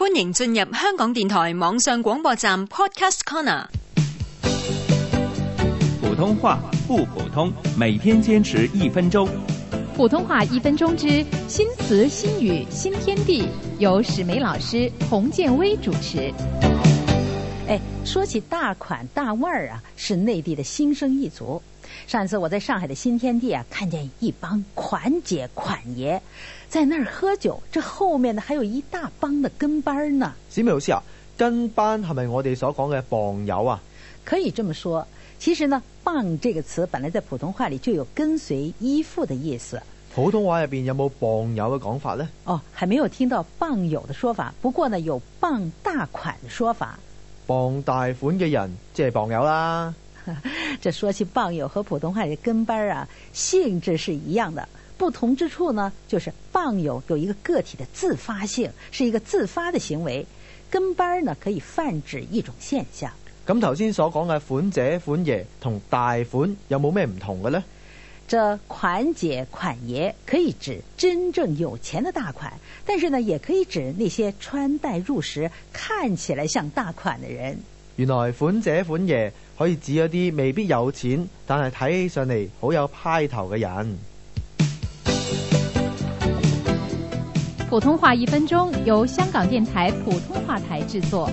欢迎进入香港电台网上广播站 Podcast Corner。普通话不普通，每天坚持一分钟。普通话一分钟之新词新语新天地，由史梅老师、洪建威主持。哎，说起大款大腕儿啊，是内地的新生一族。上一次我在上海的新天地啊，看见一帮款姐款爷在那儿喝酒，这后面呢还有一大帮的跟班呢。史美老师啊，跟班系咪我哋所讲嘅傍友啊？可以这么说，其实呢，“傍”这个词本来在普通话里就有跟随依附的意思。普通话入边有冇傍友嘅讲法呢？哦，还没有听到傍友的说法，不过呢，有傍大款的说法。傍大款嘅人即系傍友啦。这说起傍友和普通话嘅跟班啊，性质是一样的。不同之处呢，就是傍友有一个个体的自发性，是一个自发的行为；跟班呢，可以泛指一种现象。咁头先所讲嘅款姐、款爷同大款有冇咩唔同嘅呢？这款姐款爷可以指真正有钱的大款，但是呢，也可以指那些穿戴入时、看起来像大款的人。原来款姐款爷可以指一啲未必有钱，但系睇起上嚟好有派头嘅人。普通话一分钟，由香港电台普通话台制作。